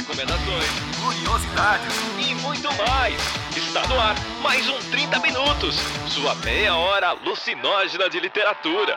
recomendações, curiosidades e muito mais. Está no ar mais um 30 Minutos, sua meia hora alucinógena de literatura.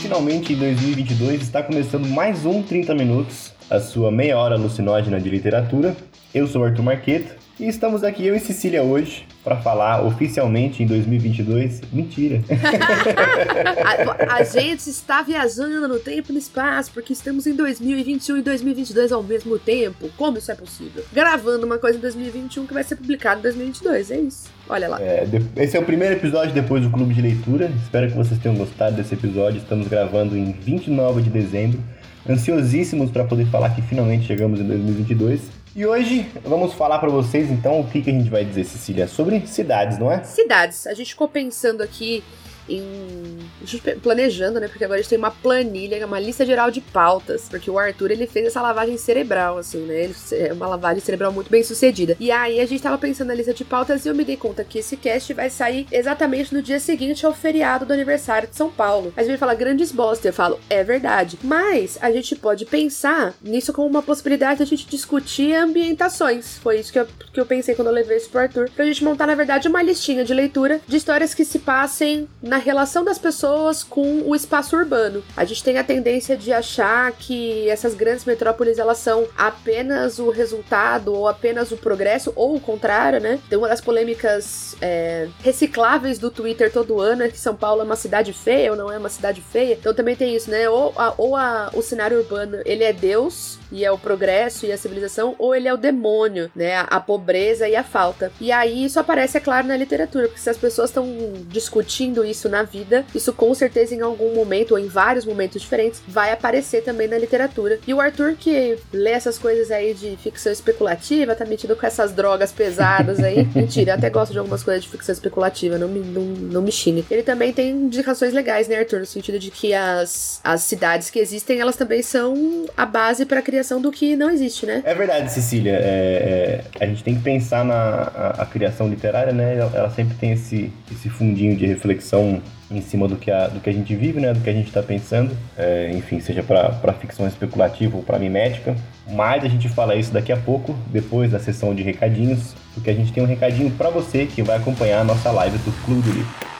Finalmente, em 2022, está começando mais um 30 Minutos, a sua meia hora alucinógena de literatura. Eu sou Arthur Marqueto e estamos aqui, eu e Cecília, hoje, para falar oficialmente em 2022. Mentira! a, a, gente está viajando no tempo e no espaço, porque estamos em 2021 e 2022 ao mesmo tempo. Como isso é possível? Gravando uma coisa em 2021 que vai ser publicada em 2022, é isso. Olha lá. É, esse é o primeiro episódio depois do Clube de Leitura. Espero que vocês tenham gostado desse episódio. Estamos gravando em 29 de dezembro. Ansiosíssimos para poder falar que finalmente chegamos em 2022. E hoje vamos falar para vocês então o que, que a gente vai dizer, Cecília, sobre cidades, não é? Cidades. A gente ficou pensando aqui em planejando, né? Porque agora a gente tem uma planilha, uma lista geral de pautas, porque o Arthur ele fez essa lavagem cerebral, assim, né? Ele, é uma lavagem cerebral muito bem sucedida. E aí a gente tava pensando na lista de pautas e eu me dei conta que esse cast vai sair exatamente no dia seguinte ao feriado do aniversário de São Paulo. A gente fala grandes bosta, eu falo, é verdade. Mas a gente pode pensar nisso como uma possibilidade de a gente discutir ambientações. Foi isso que eu, que eu pensei quando eu levei isso pro Arthur, pra gente montar, na verdade, uma listinha de leitura de histórias que se passem na na relação das pessoas com o espaço urbano. A gente tem a tendência de achar que essas grandes metrópoles elas são apenas o resultado ou apenas o progresso, ou o contrário, né? Tem uma das polêmicas é, recicláveis do Twitter todo ano é que São Paulo é uma cidade feia ou não é uma cidade feia. Então também tem isso, né? Ou, a, ou a, o cenário urbano ele é Deus e é o progresso e a civilização, ou ele é o demônio, né? A, pobreza e a falta. E aí isso aparece, é claro, na literatura, porque se as pessoas estão discutindo isso na vida, isso com certeza em algum momento, ou em vários momentos diferentes, vai aparecer também na literatura. E o Arthur, que lê essas coisas aí de ficção especulativa, tá metido com essas drogas pesadas aí. Mentira, eu até gosto de algumas coisas de ficção especulativa, não me, não, não me xingue. Ele também tem indicações legais, né, Arthur? No sentido de que as, as cidades que existem, elas também são a base para a criação do que não existe, né? É verdade, Cecília. É, é, a gente tem que pensar na a, a criação literária, né? Ela, ela sempre tem esse, esse fundinho de reflexão em cima do que a, do que a gente vive, né, do que a gente está pensando, é, enfim, seja para ficção especulativa ou para mimética. Mas a gente fala isso daqui a pouco, depois da sessão de recadinhos, porque a gente tem um recadinho para você que vai acompanhar a nossa live do Clube do Livro.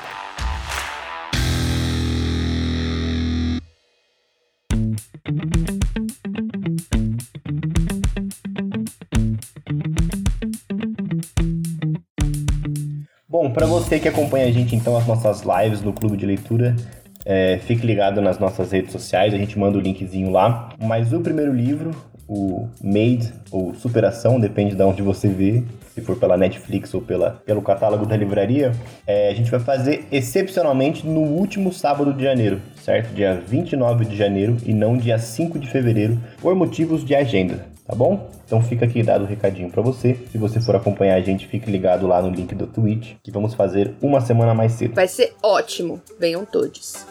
Para você que acompanha a gente, então, as nossas lives no Clube de Leitura, é, fique ligado nas nossas redes sociais, a gente manda o linkzinho lá. Mas o primeiro livro, o Made, ou Superação, depende de onde você vê, se for pela Netflix ou pela, pelo catálogo da livraria, é, a gente vai fazer excepcionalmente no último sábado de janeiro, certo? Dia 29 de janeiro e não dia 5 de fevereiro, por motivos de agenda tá bom? Então fica aqui dado o recadinho para você. Se você for acompanhar a gente, fique ligado lá no link do Twitch, que vamos fazer uma semana mais cedo. Vai ser ótimo. Venham todos.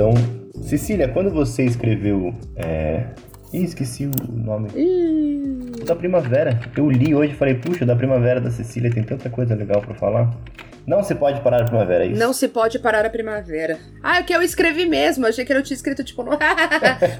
Questão. Cecília, quando você escreveu. É... Ih, esqueci o nome. Da Primavera. Eu li hoje e falei, puxa, da Primavera da Cecília tem tanta coisa legal para falar. Não se pode parar a primavera, é isso? Não se pode parar a primavera. Ah, é o que eu escrevi mesmo. Achei que eu tinha escrito, tipo, no...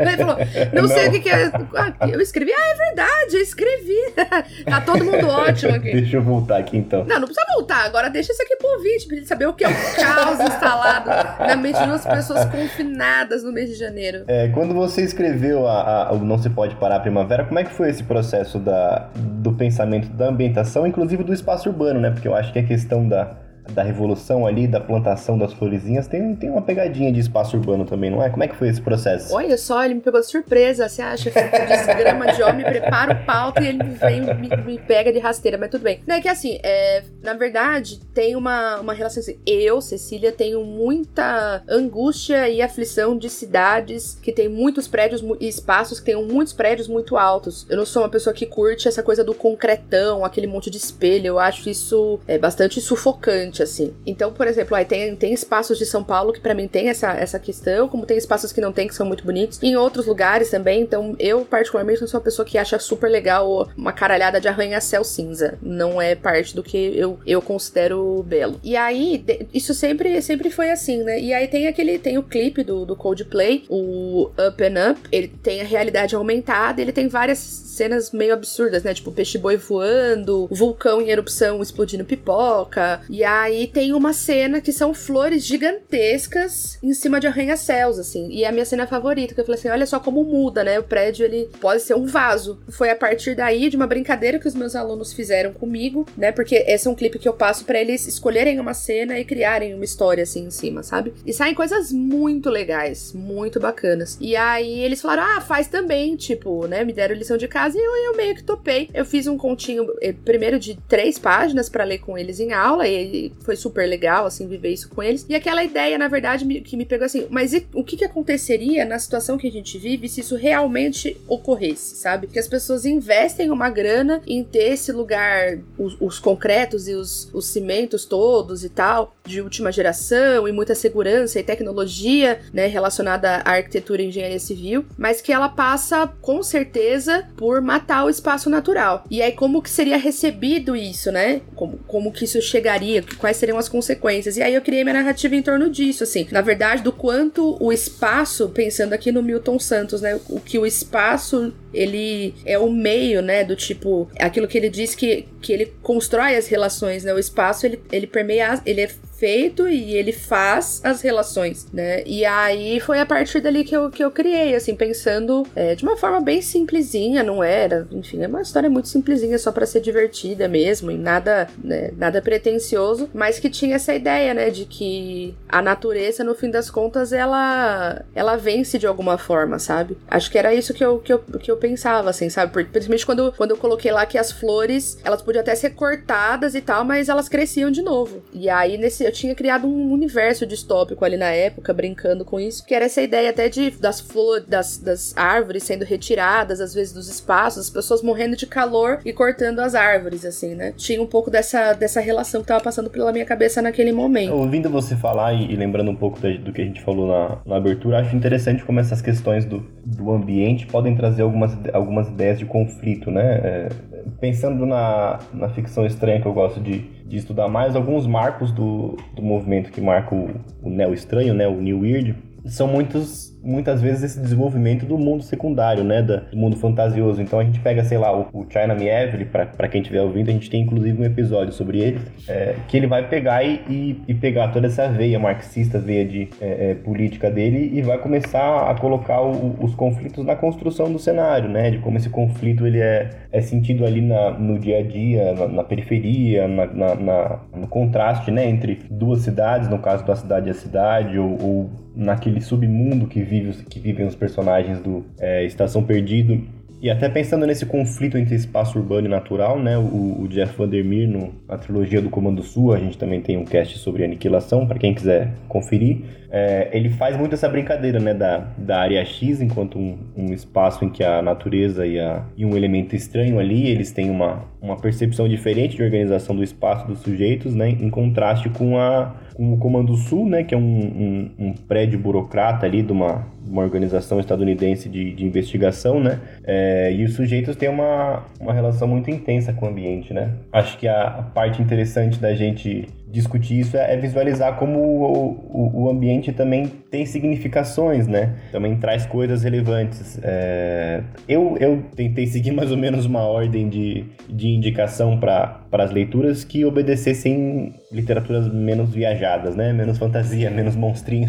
Ele falou, não, não, sei o que, que é. Ah, eu escrevi. Ah, é verdade, eu escrevi. tá todo mundo ótimo aqui. Deixa eu voltar aqui então. Não, não precisa voltar. Agora deixa isso aqui pro ouvinte, pra gente saber o que é o caos instalado na mente de umas pessoas confinadas no mês de janeiro. É, quando você escreveu a, a, o Não Se Pode Parar a Primavera, como é que foi esse processo da, do pensamento da ambientação, inclusive do espaço urbano, né? Porque eu acho que a questão da da revolução ali, da plantação das florezinhas, tem, tem uma pegadinha de espaço urbano também, não é? Como é que foi esse processo? Olha só, ele me pegou de surpresa. Você acha desgrama de homem, prepara o palco e ele vem me, me pega de rasteira, mas tudo bem. Não é que assim, é, na verdade, tem uma, uma relação assim. Eu, Cecília, tenho muita angústia e aflição de cidades que tem muitos prédios e espaços que tenham muitos prédios muito altos. Eu não sou uma pessoa que curte essa coisa do concretão, aquele monte de espelho. Eu acho isso é bastante sufocante, assim. Então, por exemplo, aí tem, tem espaços de São Paulo que para mim tem essa, essa questão, como tem espaços que não tem, que são muito bonitos. E em outros lugares também. Então, eu, particularmente, sou uma pessoa que acha super legal uma caralhada de arranha-céu cinza. Não é parte do que eu, eu considero belo. E aí, isso sempre, sempre foi assim, né? E aí tem aquele, tem o clipe do, do Coldplay, o Up and Up. Ele tem a realidade aumentada, ele tem várias cenas meio absurdas, né? Tipo, peixe-boi voando, vulcão em erupção explodindo pipoca. E aí tem uma cena que são flores gigantescas em cima de arranha-céus, assim. E é a minha cena favorita, que eu falei assim: olha só como muda, né? O prédio, ele pode ser um vaso. Foi a partir daí de uma brincadeira que os meus alunos fizeram comigo, né? Porque esse é um clipe que eu passo para eles escolherem uma cena e criarem uma história assim em cima, sabe? E saem coisas muito legais, muito bacanas. E aí eles falaram: ah, faz também, tipo, né? Me deram lição de casa casa e eu, eu meio que topei. Eu fiz um continho, eh, primeiro de três páginas para ler com eles em aula, e foi super legal, assim, viver isso com eles. E aquela ideia, na verdade, me, que me pegou assim, mas e, o que, que aconteceria na situação que a gente vive se isso realmente ocorresse, sabe? Que as pessoas investem uma grana em ter esse lugar, os, os concretos e os, os cimentos todos e tal, de última geração, e muita segurança e tecnologia, né, relacionada à arquitetura e engenharia civil, mas que ela passa, com certeza, por matar o espaço natural. E aí, como que seria recebido isso, né? Como, como que isso chegaria? Quais seriam as consequências? E aí eu criei minha narrativa em torno disso, assim. Na verdade, do quanto o espaço, pensando aqui no Milton Santos, né? O que o espaço ele é o meio, né, do tipo, aquilo que ele diz que, que ele constrói as relações, né, o espaço ele, ele permeia, ele é feito e ele faz as relações, né? E aí foi a partir dali que eu, que eu criei, assim, pensando é, de uma forma bem simplesinha, não era, enfim, é uma história muito simplesinha, só para ser divertida mesmo, e nada, né, nada pretensioso, mas que tinha essa ideia, né, de que a natureza, no fim das contas, ela, ela vence de alguma forma, sabe? Acho que era isso que eu, que eu, que eu pensava, assim, sabe? Principalmente quando, quando eu coloquei lá que as flores, elas podiam até ser cortadas e tal, mas elas cresciam de novo. E aí, nesse eu tinha criado um universo distópico ali na época, brincando com isso, que era essa ideia até de das flores, das, das árvores sendo retiradas, às vezes, dos espaços, as pessoas morrendo de calor e cortando as árvores, assim, né? Tinha um pouco dessa, dessa relação que tava passando pela minha cabeça naquele momento. Ouvindo você falar e, e lembrando um pouco da, do que a gente falou na, na abertura, acho interessante como essas questões do, do ambiente podem trazer algumas, algumas ideias de conflito, né? É, pensando na, na ficção estranha que eu gosto de, de estudar mais, alguns marcos do, do movimento que marca o, o neo estranho, né, o New Weird, são muitos muitas vezes esse desenvolvimento do mundo secundário, né, do mundo fantasioso. Então a gente pega, sei lá, o, o China Mieville, para quem estiver ouvindo, a gente tem inclusive um episódio sobre ele, é, que ele vai pegar e, e, e, pegar toda essa veia marxista, veia de é, é, política dele e vai começar a colocar o, os conflitos na construção do cenário, né, de como esse conflito ele é, é sentido ali na, no dia a dia, na, na periferia, na, na, na, no contraste, né, entre duas cidades, no caso da cidade e a cidade, ou, ou naquele submundo que, vive, que vivem os personagens do é, Estação Perdido. E até pensando nesse conflito entre espaço urbano e natural, né? O, o Jeff Vandermeer, no, na trilogia do Comando Sul, a gente também tem um cast sobre aniquilação, para quem quiser conferir. É, ele faz muito essa brincadeira, né? Da, da área X, enquanto um, um espaço em que a natureza e, a, e um elemento estranho ali, eles têm uma, uma percepção diferente de organização do espaço dos sujeitos, né? Em contraste com a com o Comando Sul, né, que é um, um, um prédio burocrata ali de uma, uma organização estadunidense de, de investigação, né, é, e os sujeitos têm uma, uma relação muito intensa com o ambiente, né. Acho que a, a parte interessante da gente discutir isso é, é visualizar como o, o, o, ambiente também tem significações, né? Também traz coisas relevantes. É... Eu, eu tentei seguir mais ou menos uma ordem de, de indicação para as leituras que obedecessem literaturas menos viajadas, né? Menos fantasia, menos monstrinho.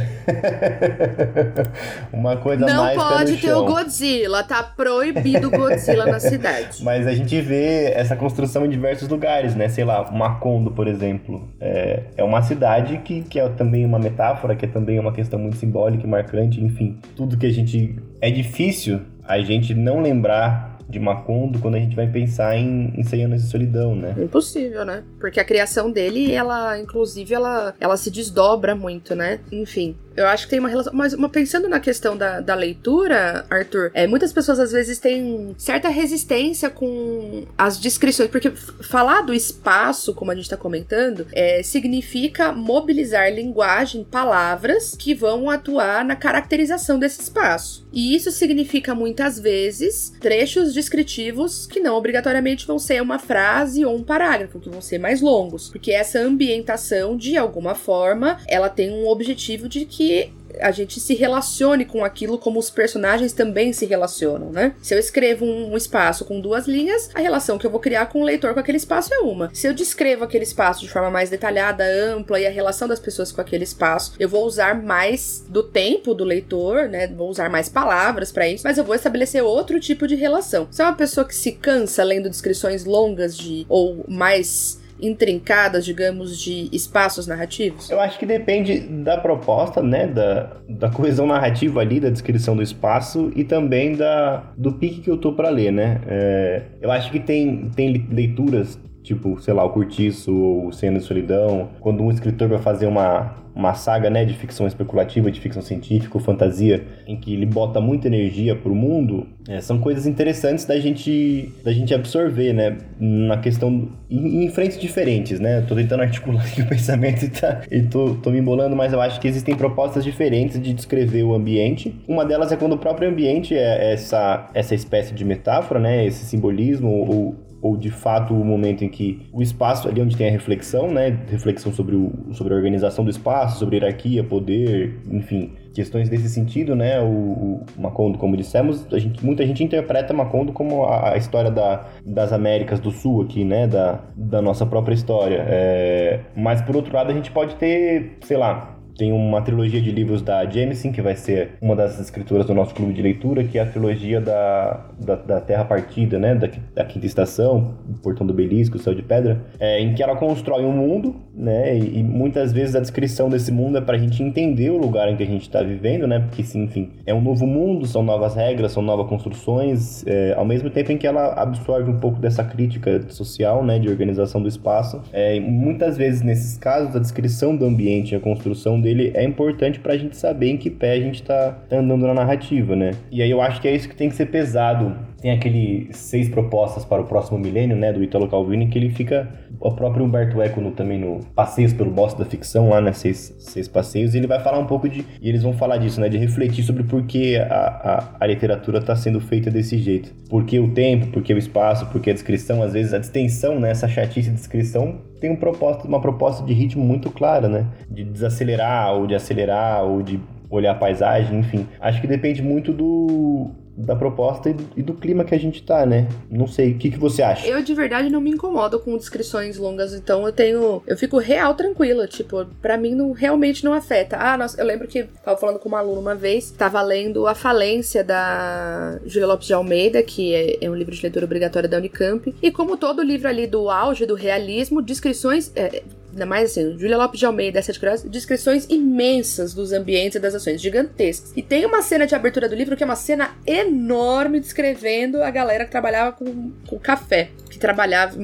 uma coisa Não mais Não pode ter o Godzilla, tá proibido o Godzilla na cidade. Mas a gente vê essa construção em diversos lugares, né? Sei lá, Macondo, por exemplo. É É, é uma cidade que, que é também uma metáfora, que é também uma questão muito simbólica e marcante, enfim. Tudo que a gente. É difícil a gente não lembrar de Macondo quando a gente vai pensar em, em 100 anos de solidão, né? Impossível, né? Porque a criação dele, ela, inclusive, ela, ela se desdobra muito, né? Enfim, eu acho que tem uma relação. Mas uma, pensando na questão da, da leitura, Arthur, é, muitas pessoas às vezes têm certa resistência com as descrições, porque falar do espaço, como a gente está comentando, é, significa mobilizar linguagem, palavras que vão atuar na caracterização desse espaço. E isso significa muitas vezes trechos descritivos que não obrigatoriamente vão ser uma frase ou um parágrafo, que vão ser mais longos, porque essa ambientação, de alguma forma, ela tem um objetivo de que que a gente se relacione com aquilo como os personagens também se relacionam, né? Se eu escrevo um, espaço com duas linhas, a relação que eu vou criar com o leitor com aquele espaço é uma. Se eu descrevo aquele espaço de forma mais detalhada, ampla e a relação das pessoas com aquele espaço, eu vou usar mais do tempo do leitor, né? Vou usar mais palavras para isso, mas eu vou estabelecer outro tipo de relação. Se é uma pessoa que se cansa lendo descrições longas de ou mais intrincadas, digamos, de espaços narrativos? Eu acho que depende da proposta, né, da, da coesão narrativa ali, da descrição do espaço e também da, do pique que eu tô para ler, né? É, eu acho que tem, tem leituras tipo, sei lá, o Curtiço ou Cena de Solidão, quando um escritor vai fazer uma, uma saga né, de ficção especulativa, de ficção científica, fantasia, em que ele bota muita energia pro mundo, é, são coisas interessantes da gente, da gente absorver, né? Na questão. Em, em frentes diferentes, né? tô tentando articular aqui o pensamento e, tá, e tô, tô me embolando, mas eu acho que existem propostas diferentes de descrever o ambiente. Uma delas é quando o próprio ambiente é essa, essa espécie de metáfora, né? Esse simbolismo ou ou de fato o momento em que o espaço ali onde tem a reflexão, né, reflexão sobre, o, sobre a organização do espaço, sobre hierarquia, poder, enfim, questões desse sentido, né, o, o Macondo, como dissemos, a gente, muita gente interpreta Macondo como a, a história da, das Américas do Sul aqui, né, da, da nossa própria história, é, mas por outro lado a gente pode ter, sei lá, tem uma trilogia de livros da Jameson, que vai ser uma das escritoras do nosso clube de leitura, que é a trilogia da, da, da Terra Partida, né? Da, da, Quinta Estação, Portão do Belisco, Céu de Pedra, é, em que ela constrói um mundo, né? E, e, muitas vezes a descrição desse mundo é para a gente entender o lugar em que a gente está vivendo, né? Porque, sim, enfim, é um novo mundo, são novas regras, são novas construções, é, ao mesmo tempo em que ela absorve um pouco dessa crítica social, né? De organização do espaço. É, muitas vezes, nesses casos, a descrição do ambiente, a construção dele é importante pra gente saber em que pé a gente tá, andando na narrativa, né? E aí eu acho que é isso que tem que ser pesado tem aquele seis propostas para o próximo milênio, né, do Italo Calvini, que ele fica o próprio Humberto Eco no, também no Passeios pelo Bosque da Ficção, lá, né, seis, seis passeios, e ele vai falar um pouco de, e eles vão falar disso, né, de refletir sobre por que a, a, a literatura está sendo feita desse jeito. Por que o tempo, por que o espaço, por que a descrição, às vezes a distensão, né, essa chatice de descrição tem um propósito, uma proposta de ritmo muito clara, né, de desacelerar ou de acelerar ou de olhar a paisagem, enfim. Acho que depende muito do, da proposta e do, clima que a gente tá, né? Não sei, o que, que você acha? Eu de verdade não me incomodo com descrições longas, então eu tenho. Eu fico real tranquila, tipo, para mim não realmente não afeta. Ah, nossa, eu lembro que tava falando com uma aluna uma vez, tava lendo A Falência da Julia Lopes de Almeida, que é, é um livro de leitura obrigatória da Unicamp, e como todo livro ali do auge do realismo, descrições. É, ainda mais assim, Julia Lopes de Almeida, essa de descrições imensas dos ambientes e das ações, gigantescas. E tem uma cena de abertura do livro que é uma cena enorme descrevendo a galera que trabalhava com, com café. Que trabalhava,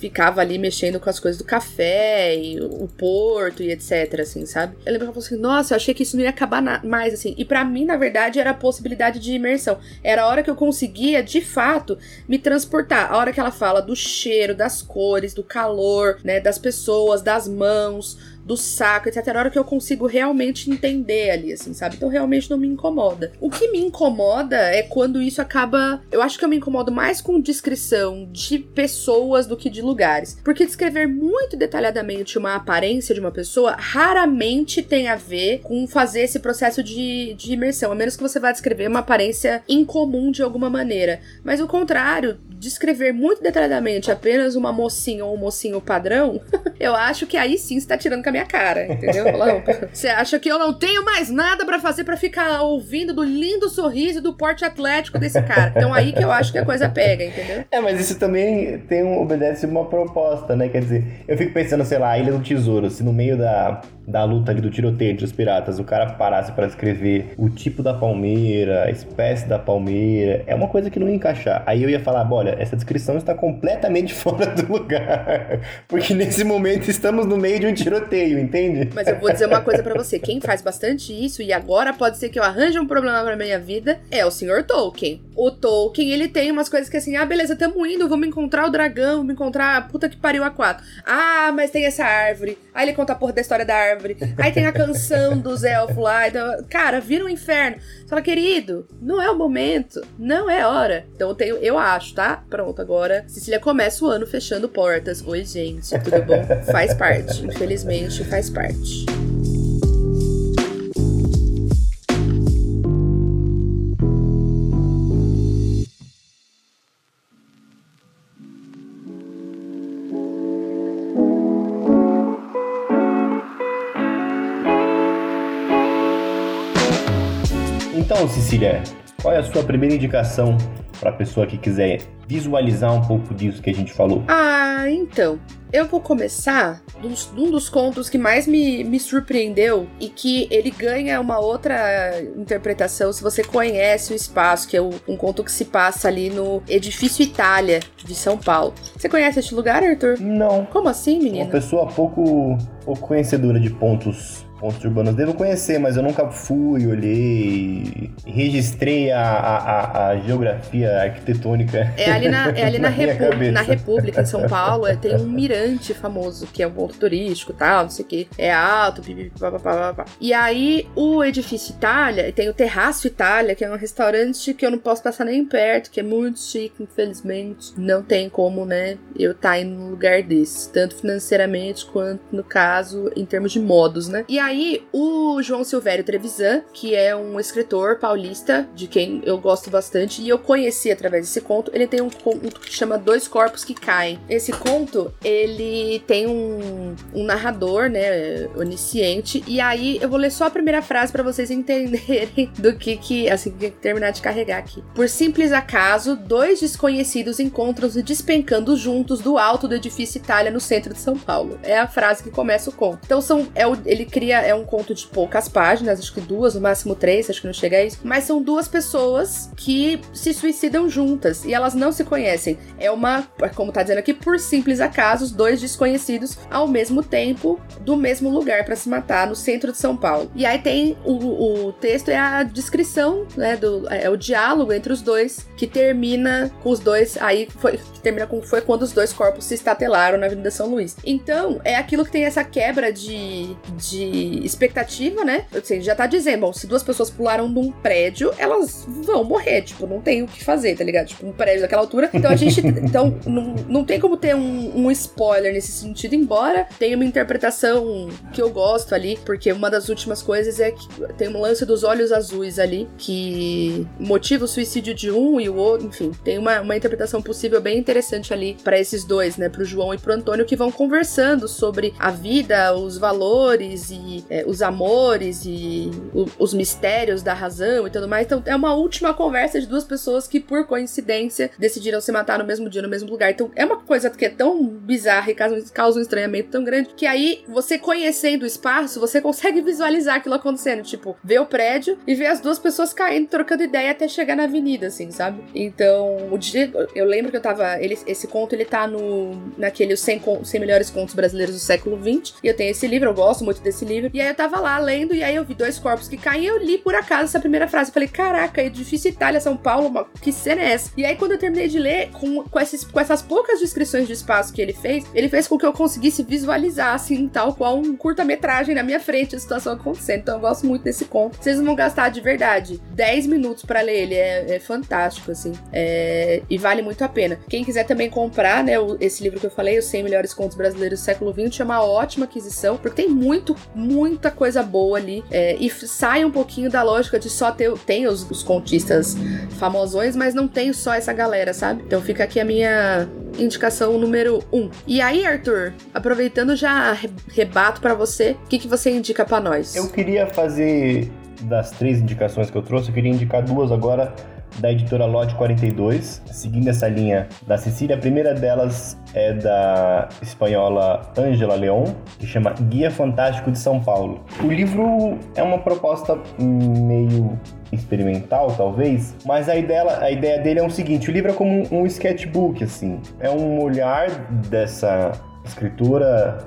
ficava ali mexendo com as coisas do café e o porto e etc, assim, sabe? Eu lembro que ela falou assim, nossa, eu achei que isso não ia acabar mais, assim. E para mim, na verdade, era a possibilidade de imersão. Era a hora que eu conseguia, de fato, me transportar. A hora que ela fala do cheiro, das cores, do calor, né, das pessoas, das mãos, do saco, etc. A hora que eu consigo realmente entender ali, assim, sabe? Então realmente não me incomoda. O que me incomoda é quando isso acaba. Eu acho que eu me incomodo mais com descrição de pessoas do que de lugares. Porque descrever muito detalhadamente uma aparência de uma pessoa raramente tem a ver com fazer esse processo de, de imersão. A menos que você vá descrever uma aparência incomum de alguma maneira. Mas o contrário descrever muito detalhadamente apenas uma mocinha ou um mocinho padrão, eu acho que aí sim você tá tirando a minha cara, entendeu? Você acha que eu não tenho mais nada para fazer para ficar ouvindo do lindo sorriso do porte atlético desse cara? Então aí que eu acho que a coisa pega, entendeu? É, mas isso também tem um, obedece uma proposta, né? Quer dizer, eu fico pensando, sei lá, Ilha do Tesouro, se no meio da, da luta ali do tiroteio dos piratas o cara parasse para escrever o tipo da palmeira, a espécie da palmeira, é uma coisa que não ia encaixar. Aí eu ia falar, olha, essa descrição está completamente fora do lugar, porque nesse momento estamos no meio de um tiroteio, entende? Mas eu vou dizer uma coisa para você, quem faz bastante isso e agora pode ser que eu arranje um problema para minha vida é o Sr. Tolkien. O Tolkien, ele tem umas coisas que assim, ah, beleza, tamo indo, vamos encontrar o dragão, vamos encontrar a puta que pariu a quatro. Ah, mas tem essa árvore. Aí ele conta a porra da história da árvore. Aí tem a canção dos elfos lá. Então, cara, vira um inferno. Você fala, querido, não é o momento, não é hora. Então eu tenho, eu acho, tá? Pronto, agora Cecília começa o ano fechando portas. Oi, gente, tudo bom? faz parte, infelizmente faz parte. Então, Cecília, qual é a sua primeira indicação para a pessoa que quiser visualizar um pouco disso que a gente falou? Ah, então. Eu vou começar de um dos contos que mais me, me surpreendeu e que ele ganha uma outra interpretação se você conhece o espaço, que é um conto que se passa ali no Edifício Itália de São Paulo. Você conhece este lugar, Arthur? Não. Como assim, menina? Uma pessoa pouco, pouco conhecedora de pontos pontos urbanos. Devo conhecer, mas eu nunca fui, olhei, registrei a, a, a geografia arquitetônica. É ali na, é ali na, na, Repu na República, em São Paulo, é, tem um mirante famoso, que é um ponto turístico e tal, não sei o que. É alto, pipipipapapá. E aí, o edifício Itália, tem o Terraço Itália, que é um restaurante que eu não posso passar nem perto, que é muito chique, infelizmente. Não tem como, né, eu estar tá em um lugar desse, tanto financeiramente quanto, no caso, em termos de modos, né? E aí, aí, o João Silvério Trevisan, que é um escritor paulista, de quem eu gosto bastante, e eu conheci através desse conto, ele tem um conto que chama Dois Corpos que Caem. Esse conto, ele tem um, um narrador, né, onisciente, e aí eu vou ler só a primeira frase para vocês entenderem do que que, assim, que terminar de carregar aqui. Por simples acaso, dois desconhecidos encontram-se despencando juntos do alto do edifício Itália no centro de São Paulo. É a frase que começa o conto. Então são, é o, ele cria é um conto de poucas páginas, acho que duas, no máximo três, acho que não chega a isso. Mas são duas pessoas que se suicidam juntas e elas não se conhecem. É uma, como tá dizendo aqui, por simples acasos, dois desconhecidos ao mesmo tempo, do mesmo lugar para se matar, no centro de São Paulo. E aí tem o, o texto, é a descrição, né, do, é o diálogo entre os dois, que termina com os dois, aí foi, termina com, foi quando os dois corpos se estatelaram na Avenida São Luís. Então, é aquilo que tem essa quebra de, de expectativa, né? Assim, já tá dizendo, bom, se duas pessoas pularam de um prédio, elas vão morrer, tipo, não tem o que fazer, tá ligado? Tipo, um prédio daquela altura. Então a gente. então, não, não tem como ter um, um spoiler nesse sentido, embora tenha uma interpretação que eu gosto ali, porque uma das últimas coisas é que tem um lance dos olhos azuis ali, que motiva o suicídio de um e o outro, enfim, tem uma, uma interpretação possível bem interessante ali para esses dois, né? Pro João e pro Antônio, que vão conversando sobre a vida, os valores e é, os amores e o, os mistérios da razão e tudo mais. Então é uma última conversa de duas pessoas que, por coincidência, decidiram se matar no mesmo dia, no mesmo lugar. Então é uma coisa que é tão bizarra e causa, causa um estranhamento tão grande que aí, você conhecendo o espaço, você consegue visualizar aquilo acontecendo. Tipo, ver o prédio e ver as duas pessoas caindo, trocando ideia até chegar na avenida, assim, sabe? Então, o dia. Eu lembro que eu tava. Ele, esse conto ele tá no. naquele 100, 100 melhores contos brasileiros do século XX. E eu tenho esse livro, eu gosto muito desse livro. E aí eu tava lá lendo, e aí eu vi dois corpos que caem, eu li por acaso essa primeira frase. Eu falei, caraca, edifício Itália, São Paulo, que cena é essa? E aí quando eu terminei de ler, com, com, esses, com essas poucas descrições de espaço que ele fez, ele fez com que eu conseguisse visualizar, assim, tal qual um curta-metragem na minha frente, a situação acontecendo. Então eu gosto muito desse conto. Vocês vão gastar de verdade 10 minutos para ler ele, é, é fantástico, assim. É, e vale muito a pena. Quem quiser também comprar, né, esse livro que eu falei, Os 100 Melhores Contos Brasileiros do Século XX, é uma ótima aquisição, porque tem muito, muito muita coisa boa ali. É, e sai um pouquinho da lógica de só ter tem os, os contistas famosões, mas não tem só essa galera, sabe? Então fica aqui a minha indicação número 1. Um. E aí, Arthur, aproveitando já rebato para você, o que, que você indica para nós? Eu queria fazer das três indicações que eu trouxe, eu queria indicar duas agora da editora Lote 42, seguindo essa linha da Cecília. A primeira delas é da espanhola Angela Leon, que chama Guia Fantástico de São Paulo. O livro é uma proposta meio experimental, talvez, mas a ideia, a ideia dele é o seguinte: o livro é como um sketchbook, assim, é um olhar dessa escritora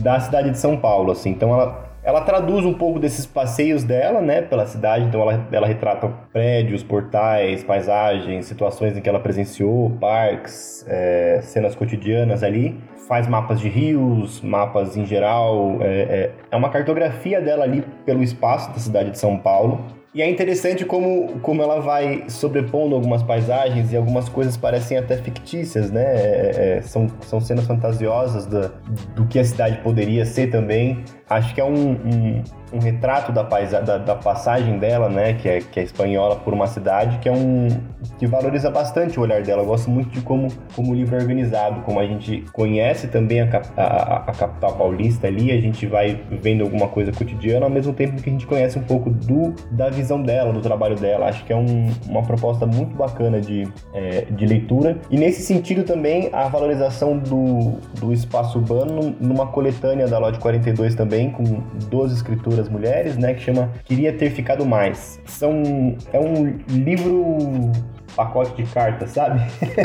da cidade de São Paulo, assim. Então ela ela traduz um pouco desses passeios dela, né, pela cidade. Então ela, ela retrata prédios, portais, paisagens, situações em que ela presenciou, parques, é, cenas cotidianas ali. Faz mapas de rios, mapas em geral. É, é, é uma cartografia dela ali pelo espaço da cidade de São Paulo. E é interessante como, como ela vai sobrepondo algumas paisagens e algumas coisas parecem até fictícias, né? É, é, são, são cenas fantasiosas do que a cidade poderia ser também. Acho que é um, um, um retrato da, paisa, da, da, passagem dela, né, que é, que é espanhola por uma cidade, que é um que valoriza bastante o olhar dela. Eu gosto muito de como, como o livro é organizado, como a gente conhece também a, a, a capital paulista ali, a gente vai vendo alguma coisa cotidiana, ao mesmo tempo que a gente conhece um pouco do, da visão dela, do trabalho dela. Acho que é um, uma proposta muito bacana de, é, de leitura. E nesse sentido também a valorização do, do espaço urbano numa coletânea da Lote 42 também também com 12 escritoras mulheres, né, que chama Queria Ter Ficado Mais. São, é um livro pacote de cartas, sabe?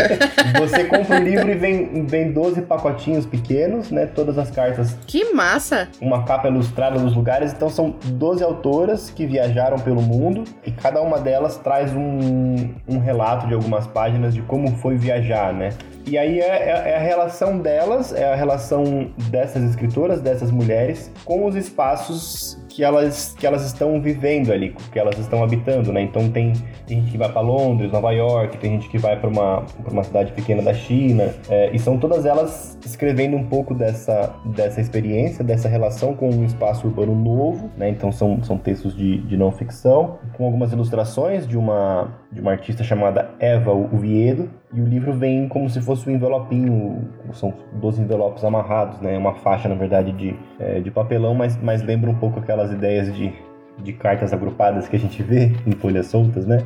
Você compra o livro e vem, vem 12 pacotinhos pequenos, né? Todas as cartas. Que massa! Uma capa ilustrada dos lugares. Então são 12 autoras que viajaram pelo mundo e cada uma delas traz um, um relato de algumas páginas de como foi viajar, né? E aí é, é, é, a relação delas, é a relação dessas escritoras, dessas mulheres, com os espaços que elas, que elas estão vivendo ali, que elas estão habitando, né? Então tem, tem gente que vai para Londres, Nova York, tem gente que vai para uma, uma cidade pequena da China, é, e são todas elas escrevendo um pouco dessa, dessa experiência, dessa relação com um espaço urbano novo, né? Então são, são textos de, de não ficção, com algumas ilustrações de uma, de uma artista chamada Eva Oviedo, e o livro vem como se fosse um envelopinho, são 12 envelopes amarrados, né? Uma faixa, na verdade, de, é, de papelão, mas, mas lembra um pouco aquelas ideias de, de cartas agrupadas que a gente vê em folhas soltas, né?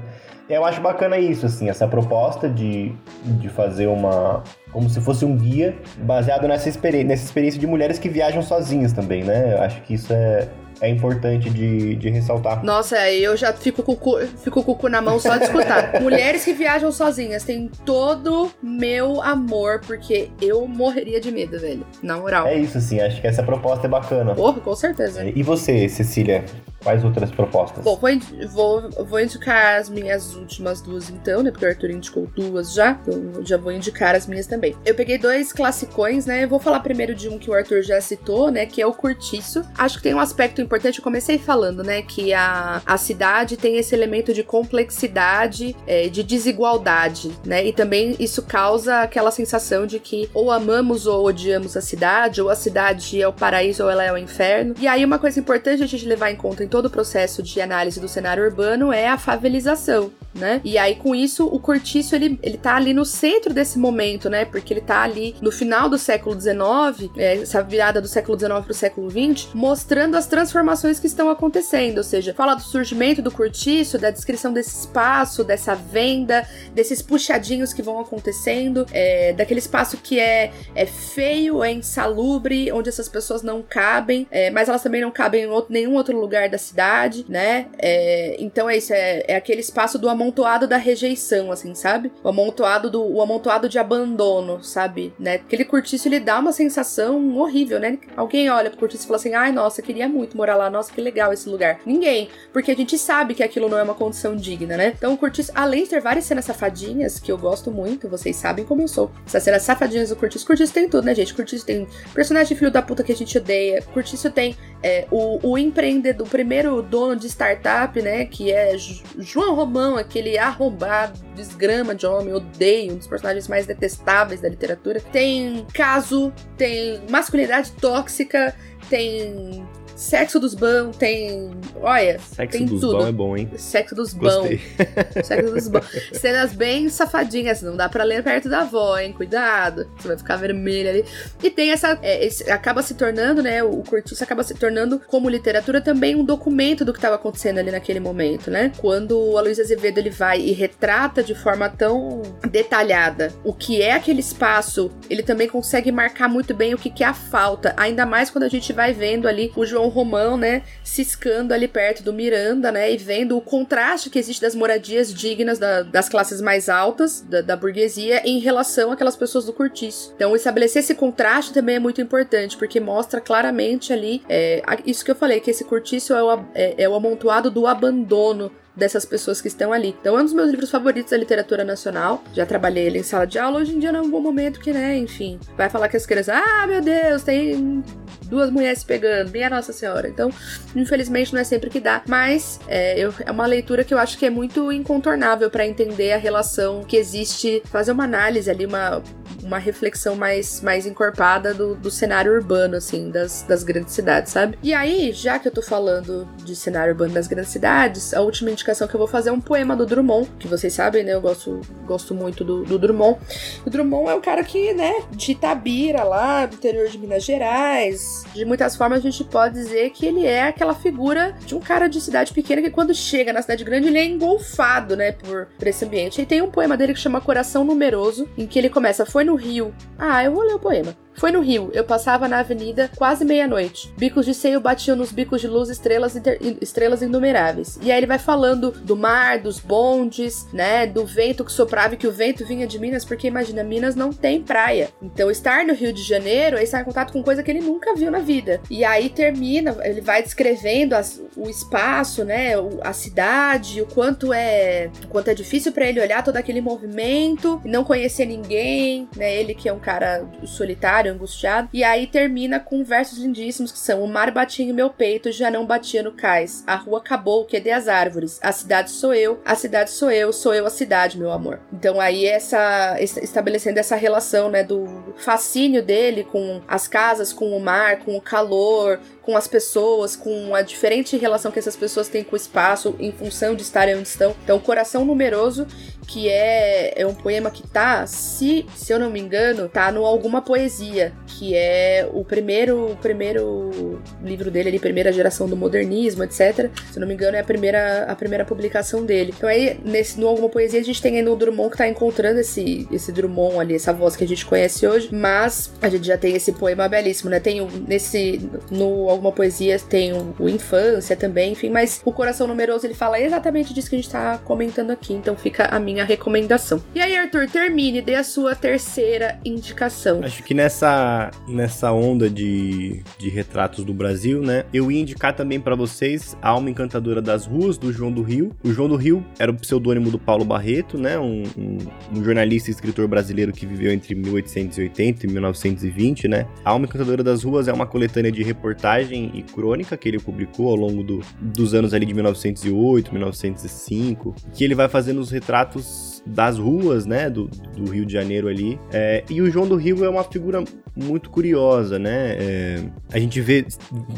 Eu acho bacana isso, assim, essa proposta de, de fazer uma. como se fosse um guia baseado nessa, experi nessa experiência de mulheres que viajam sozinhas também, né? Eu acho que isso é, é importante de, de ressaltar. Nossa, eu já fico com, o cu, fico com o cu na mão só de escutar. Mulheres que viajam sozinhas têm todo meu amor, porque eu morreria de medo, velho. Na moral. É isso, assim. Acho que essa proposta é bacana. Porra, com certeza. E você, Cecília? Quais outras propostas? Bom, vou, vou, vou, indicar as minhas últimas duas então, né? Porque o Arthur indicou duas já, então já vou indicar as minhas também. Eu peguei dois classicões, né? Eu vou falar primeiro de um que o Arthur já citou, né? Que é o Curtiço. Acho que tem um aspecto importante, eu comecei falando, né? Que a, a cidade tem esse elemento de complexidade, é, de desigualdade, né? E também isso causa aquela sensação de que ou amamos ou odiamos a cidade, ou a cidade é o paraíso ou ela é o inferno. E aí uma coisa importante a gente levar em conta em todo o processo de análise do cenário urbano é a favelização, né? E aí, com isso, o cortiço, ele, ele tá ali no centro desse momento, né? Porque ele tá ali no final do século XIX, é, essa virada do século XIX pro século XX, mostrando as transformações que estão acontecendo, ou seja, fala do surgimento do cortiço, da descrição desse espaço, dessa venda, desses puxadinhos que vão acontecendo, é, daquele espaço que é, é feio, é insalubre, onde essas pessoas não cabem, é, mas elas também não cabem em outro, nenhum outro lugar da cidade, né? É, então é isso, é, é, aquele espaço do amontoado da rejeição, assim, sabe? O amontoado do o amontoado de abandono, sabe? Né? Aquele cortiço ele dá uma sensação horrível, né? Alguém olha pro cortiço e fala assim: ai, nossa, queria muito morar lá, nossa, que legal esse lugar. Ninguém, porque a gente sabe que aquilo não é uma condição digna, né? Então o cortiço, além de ter várias cenas safadinhas, que eu gosto muito, vocês sabem como eu sou. Essas cenas safadinhas do cortiço, cortiço tem tudo, né, gente? Cortiço tem personagem filho da puta que a gente odeia, cortiço tem é, o, o empreendedor, o primeiro dono de startup, né, que é João Romão, aquele arrombado, desgrama de homem, odeio, um dos personagens mais detestáveis da literatura. Tem caso, tem masculinidade tóxica, tem Sexo dos bons, tem. Olha, Sexo tem dos tudo. é bom, hein? Sexo dos. Gostei. Sexo dos bons. Cenas bem safadinhas, não dá pra ler perto da avó, hein? Cuidado, você vai ficar vermelha ali. E tem essa. é, esse- acaba se tornando, né? O cortiço acaba se tornando, como literatura, também um documento do que estava acontecendo ali naquele momento, né? Quando o Aloysio Azevedo ele vai e retrata de forma tão detalhada o que é aquele espaço, ele também consegue marcar muito bem o que, que é a falta. Ainda mais quando a gente vai vendo ali o João Romão, né? Ciscando ali perto do Miranda, né? E vendo o contraste que existe das moradias dignas da- das classes mais altas, da, da burguesia, em relação àquelas pessoas do cortiço. Então, estabelecer esse contraste também é muito importante, porque mostra claramente ali é, isso que eu falei, que esse cortiço é o, é- é o amontoado do abandono dessas pessoas que estão ali. Então é um dos meus livros favoritos da literatura nacional. Já trabalhei ele em sala de aula, hoje em dia não é um bom momento que, né, enfim, vai falar que as crianças, ah, meu Deus, tem duas mulheres se pegando, minha Nossa Senhora. Então, infelizmente não é sempre que dá, mas é, eu- é uma leitura que eu acho que é muito incontornável para entender a relação que existe, fazer uma análise ali, uma, uma reflexão mais, mais encorpada do, do cenário urbano, assim, das, das grandes cidades, sabe? E aí, já que eu tô falando de cenário urbano das grandes cidades, a última indicação que eu vou fazer é um poema do Drummond, que vocês sabem, né? Eu gosto, gosto muito do, do Drummond. O Drummond é um cara que, né, de Itabira lá, do interior de Minas Gerais. De muitas formas a gente pode dizer que ele é aquela figura de um cara de cidade pequena que quando chega na cidade grande ele é engolfado, né, por, por esse ambiente. E tem um poema dele que chama Coração Numeroso, em que ele começa, foi no Rio. Ah, eu vou ler o poema. Foi no Rio, eu passava na avenida quase meia-noite. Bicos de seio batiam nos bicos de luz estrelas, inter- estrelas inumeráveis. E aí ele vai falando do mar, dos bondes, né? Do vento que soprava e que o vento vinha de Minas, porque imagina, Minas não tem praia. Então estar no Rio de Janeiro é estar em contato com coisa que ele nunca viu na vida. E aí termina, ele vai descrevendo as- o espaço, né? A cidade, o quanto é, o quanto é difícil para ele olhar todo aquele movimento, não conhecer ninguém, né? Ele que é um cara solitário, angustiado. E aí termina com versos lindíssimos que são: O mar batia em meu peito, já não batia no cais. A rua acabou, que as árvores. A cidade sou eu, a cidade sou eu, sou eu a cidade, meu amor. Então aí essa es- estabelecendo essa relação, né, do fascínio dele com as casas, com o mar, com o calor, com as pessoas, com a diferente relação que essas pessoas têm com o espaço em função de estarem onde estão. Então, Coração Numeroso, que é, é um poema que tá, se, se eu não me engano, tá no Alguma Poesia, que é o primeiro, o primeiro livro dele, ali, primeira geração do modernismo, etc. Se não me engano, é a primeira, a primeira publicação dele. Então aí, nesse, no Alguma Poesia, a gente tem ainda o Drummond que tá encontrando esse, esse Drummond ali, essa voz que a gente conhece hoje, mas a gente já tem esse poema belíssimo, né? Tem o, nesse, no Alguma Poesia, tem o, o Infância também, enfim, mas o Coração Numeroso, ele fala exatamente disso que a gente tá comentando aqui, então fica a minha recomendação. E aí, Arthur, termine, dê a sua terceira indicação. Acho que nessa, nessa onda de, de retratos do Brasil, né? Eu ia indicar também pra vocês a Alma Encantadora das Ruas, do João do Rio. O João do Rio era o pseudônimo do Paulo Barreto, né? Um, um- um jornalista e escritor brasileiro que viveu entre 1880 e 1920, né? A Alma Encantadora das Ruas é uma coletânea de reportagem e crônica que ele publicou ao longo do- dos anos ali de 1908, 1905, que ele vai fazendo os retratos das ruas, né, do, do Rio de Janeiro ali. É, e o João do Rio é uma figura muito curiosa, né? É, a gente vê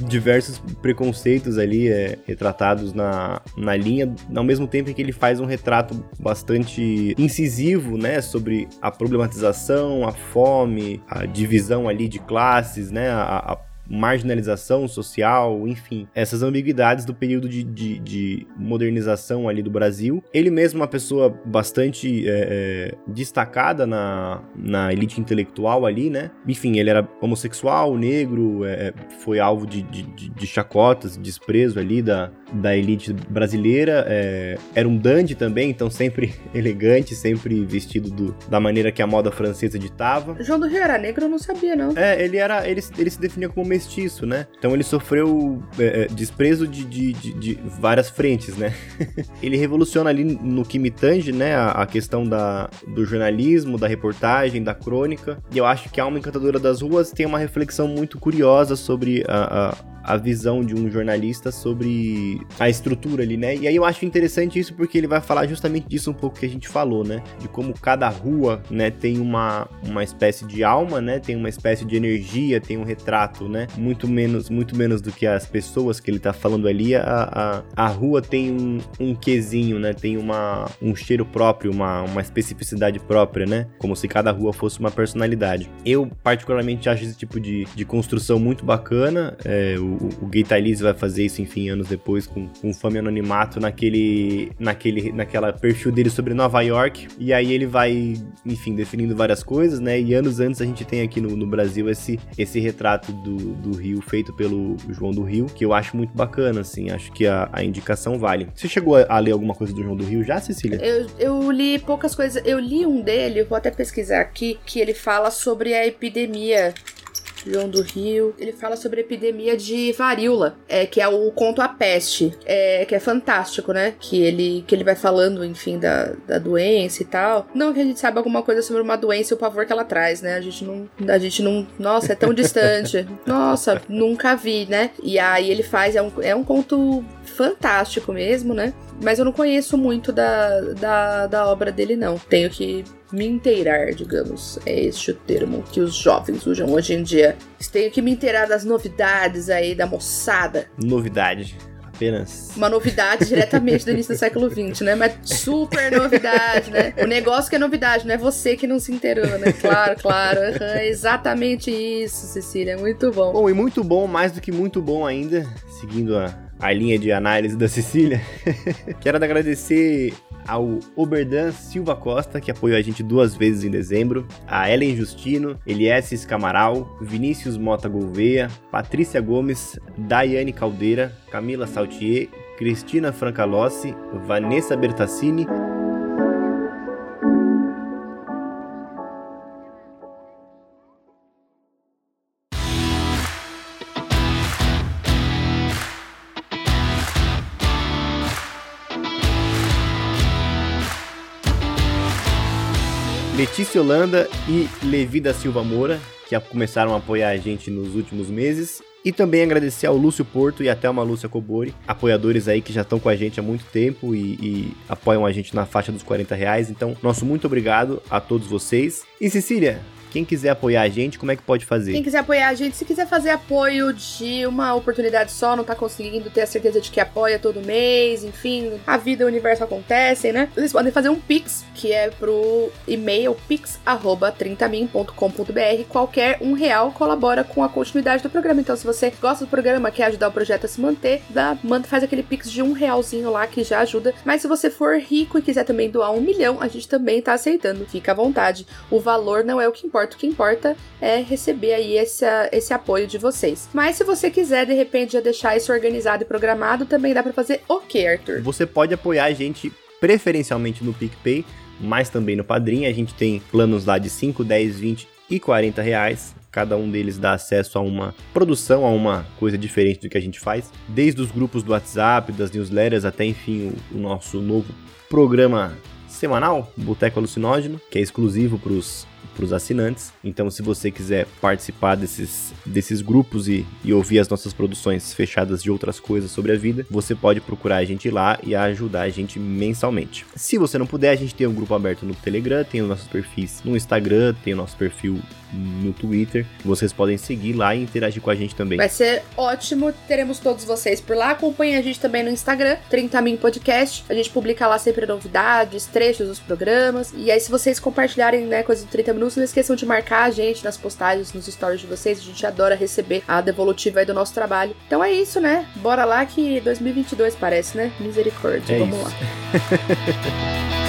diversos preconceitos ali é, retratados na, na linha, ao mesmo tempo em que ele faz um retrato bastante incisivo, né, sobre a problematização, a fome, a divisão ali de classes, né, a, a marginalização social, enfim, essas ambiguidades do período de, de- de modernização ali do Brasil. Ele mesmo é uma pessoa bastante é, é, destacada na, na elite intelectual ali, né? Enfim, ele era homossexual, negro, é, foi alvo de, de, de- chacotas, desprezo ali da, da elite brasileira. é, era um dandy também, então sempre elegante, sempre vestido do- da maneira que a moda francesa ditava. João do Rio era negro, eu não sabia, não. É, ele era. Ele, ele se definia como mestiço, né? Então ele sofreu é, é, desprezo de, de, de- de várias frentes, né? ele revoluciona ali no que me tange, né? A, a questão da, do jornalismo, da reportagem, da crônica. E eu acho que a Alma Encantadora das Ruas tem uma reflexão muito curiosa sobre a. a a visão de um jornalista sobre a estrutura ali, né? E aí eu acho interessante isso porque ele vai falar justamente disso um pouco que a gente falou, né? De como cada rua, né, tem uma, uma espécie de alma, né? Tem uma espécie de energia, tem um retrato, né? Muito menos, muito menos do que as pessoas que ele tá falando ali. A, a, a rua tem um, um quesinho, né? Tem uma, um cheiro próprio, uma, uma especificidade própria, né? Como se cada rua fosse uma personalidade. Eu, particularmente, acho esse tipo de, de construção muito bacana. É, o, o Gay vai fazer isso, enfim, anos depois, com, com Fama e Anonimato, naquele, naquele, naquela perfil dele sobre Nova York. E aí ele vai, enfim, definindo várias coisas, né? E anos antes a gente tem aqui no, no Brasil esse, esse retrato do, do Rio feito pelo João do Rio, que eu acho muito bacana, assim. Acho que a, a indicação vale. Você chegou a, a ler alguma coisa do João do Rio já, Cecília? Eu, eu li poucas coisas. Eu li um dele, vou até pesquisar aqui, que ele fala sobre a epidemia João do Rio. Ele fala sobre a epidemia de varíola, é, que é o conto A Peste, é, que é fantástico, né? Que ele, que ele vai falando, enfim, da, da doença e tal. Não que a gente saiba alguma coisa sobre uma doença e o pavor que ela traz, né? A gente não. A gente não. Nossa, é tão distante. Nossa, nunca vi, né? E aí ele faz. É um, é um conto fantástico mesmo, né? Mas eu não conheço muito da, da, da obra dele, não. Tenho que me inteirar, digamos. É este o termo que os jovens usam hoje em dia. Tenho que me inteirar das novidades aí da moçada. Novidade. Apenas. Uma novidade diretamente do início do século XX, né? Mas super novidade, né? O negócio que é novidade, não é você que não se inteirou, né? Claro, claro. Uhum, exatamente isso, Cecília. Muito bom. Bom, e muito bom, mais do que muito bom ainda, seguindo a, a linha de análise da Cecília. Quero agradecer ao Oberdan Silva Costa, que apoiou a gente duas vezes em dezembro, a Ellen Justino, Eliesses Camaral, Vinícius Mota Gouveia, Patrícia Gomes, Daiane Caldeira, Camila Saltier, Cristina Francalossi, Vanessa Bertassini, Letícia Holanda e Levi da Silva Moura, que começaram a apoiar a gente nos últimos meses. E também agradecer ao Lúcio Porto e até uma Lúcia Cobori, apoiadores aí que já estão com a gente há muito tempo e, e, apoiam a gente na faixa dos 40 reais. Então, nosso muito obrigado a todos vocês. E Cecília, quem quiser apoiar a gente, como é que pode fazer? Quem quiser apoiar a gente, se quiser fazer apoio de uma oportunidade só, não tá conseguindo ter a certeza de que apoia todo mês, enfim, a vida e o universo acontecem, né? Vocês podem fazer um Pix, que é pro e-mail pix.30min.com.br. Qualquer um real colabora com a continuidade do programa. Então, se você gosta do programa, quer ajudar o projeto a se manter, dá, faz aquele Pix de um realzinho lá que já ajuda. Mas se você for rico e quiser também doar um milhão, a gente também tá aceitando. Fica à vontade. O valor não é o que importa importa. O que importa é receber aí esse, esse apoio de vocês. Mas se você quiser, de repente, já deixar isso organizado e programado, também dá para fazer o que, Arthur? Você pode apoiar a gente preferencialmente no PicPay, mas também no Padrim. A gente tem planos lá de 5, 10, 20 e 40 reais. Cada um deles dá acesso a uma produção, a uma coisa diferente do que a gente faz. Desde os grupos do WhatsApp, das newsletters, até enfim o, o nosso novo programa semanal, Boteco Alucinógeno, que é exclusivo para os para os assinantes. Então, se você quiser participar desses, desses grupos e, e ouvir as nossas produções fechadas de outras coisas sobre a vida, você pode procurar a gente lá e ajudar a gente mensalmente. Se você não puder, a gente tem um grupo aberto no Telegram, tem os nossos perfis no Instagram, tem o nosso perfil no Twitter. Vocês podem seguir lá e interagir com a gente também. Vai ser ótimo, teremos todos vocês por lá. Acompanhe a gente também no Instagram, 30 Min Podcast. A gente publica lá sempre novidades, trechos dos programas. E aí, se vocês compartilharem né, coisas do 30 minutos, não esqueçam de marcar a gente nas postagens, nos stories de vocês. A gente adora receber a devolutiva aí do nosso trabalho. Então é isso, né? Bora lá que 2022 parece, né? Misericórdia. É Vamos isso. lá.